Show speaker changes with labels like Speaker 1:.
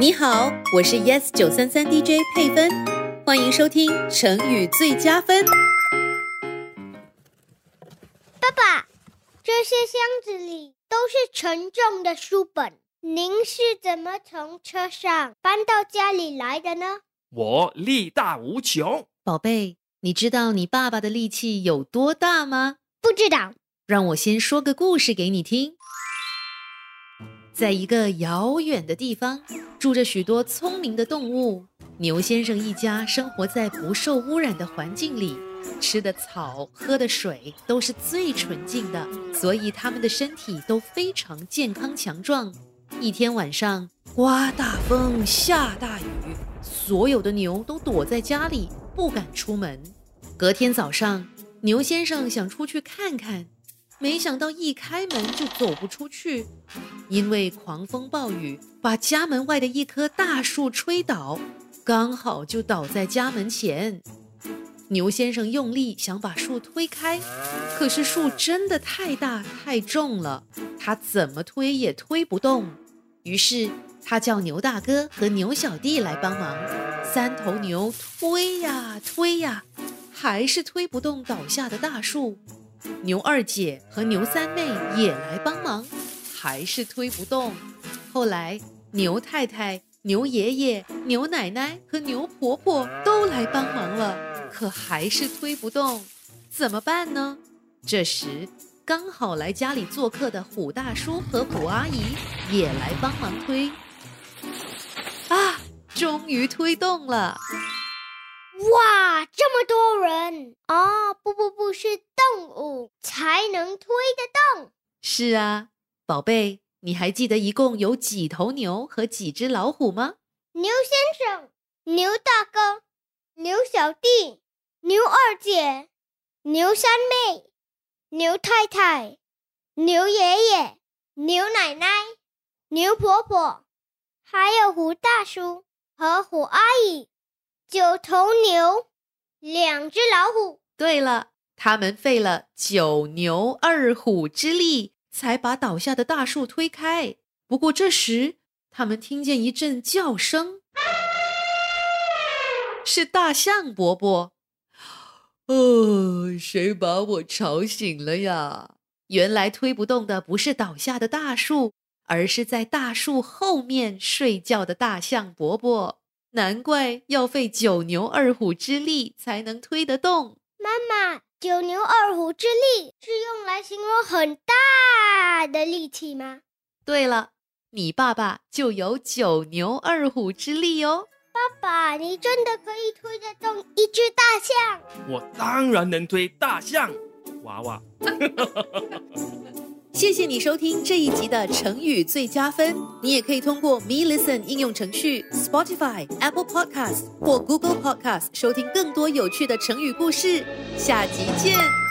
Speaker 1: 你好，我是 Yes 九三三 DJ 佩芬，欢迎收听成语最佳分。
Speaker 2: 爸爸，这些箱子里都是沉重的书本，您是怎么从车上搬到家里来的呢？
Speaker 3: 我力大无穷，
Speaker 1: 宝贝，你知道你爸爸的力气有多大吗？
Speaker 2: 不知道。
Speaker 1: 让我先说个故事给你听。在一个遥远的地方，住着许多聪明的动物。牛先生一家生活在不受污染的环境里，吃的草、喝的水都是最纯净的，所以他们的身体都非常健康强壮。一天晚上，刮大风，下大雨，所有的牛都躲在家里，不敢出门。隔天早上，牛先生想出去看看。没想到一开门就走不出去，因为狂风暴雨把家门外的一棵大树吹倒，刚好就倒在家门前。牛先生用力想把树推开，可是树真的太大太重了，他怎么推也推不动。于是他叫牛大哥和牛小弟来帮忙，三头牛推呀推呀，还是推不动倒下的大树。牛二姐和牛三妹也来帮忙，还是推不动。后来，牛太太、牛爷爷、牛奶奶和牛婆婆都来帮忙了，可还是推不动。怎么办呢？这时，刚好来家里做客的虎大叔和虎阿姨也来帮忙推。啊，终于推动了！
Speaker 2: 哇，这么多人啊！不不不，是动物才能推得动。
Speaker 1: 是啊，宝贝，你还记得一共有几头牛和几只老虎吗？
Speaker 2: 牛先生、牛大哥、牛小弟、牛二姐、牛三妹、牛太太、牛爷爷、牛奶奶、牛婆婆，还有虎大叔和虎阿姨。九头牛，两只老虎。
Speaker 1: 对了，他们费了九牛二虎之力，才把倒下的大树推开。不过这时，他们听见一阵叫声，是大象伯伯。哦，谁把我吵醒了呀？原来推不动的不是倒下的大树，而是在大树后面睡觉的大象伯伯。难怪要费九牛二虎之力才能推得动。
Speaker 2: 妈妈，九牛二虎之力是用来形容很大的力气吗？
Speaker 1: 对了，你爸爸就有九牛二虎之力哦。
Speaker 2: 爸爸，你真的可以推得动一只大象？
Speaker 3: 我当然能推大象娃娃。
Speaker 1: 谢谢你收听这一集的成语最佳分。你也可以通过 Me Listen 应用程序、Spotify、Apple Podcast 或 Google Podcast 收听更多有趣的成语故事。下集见。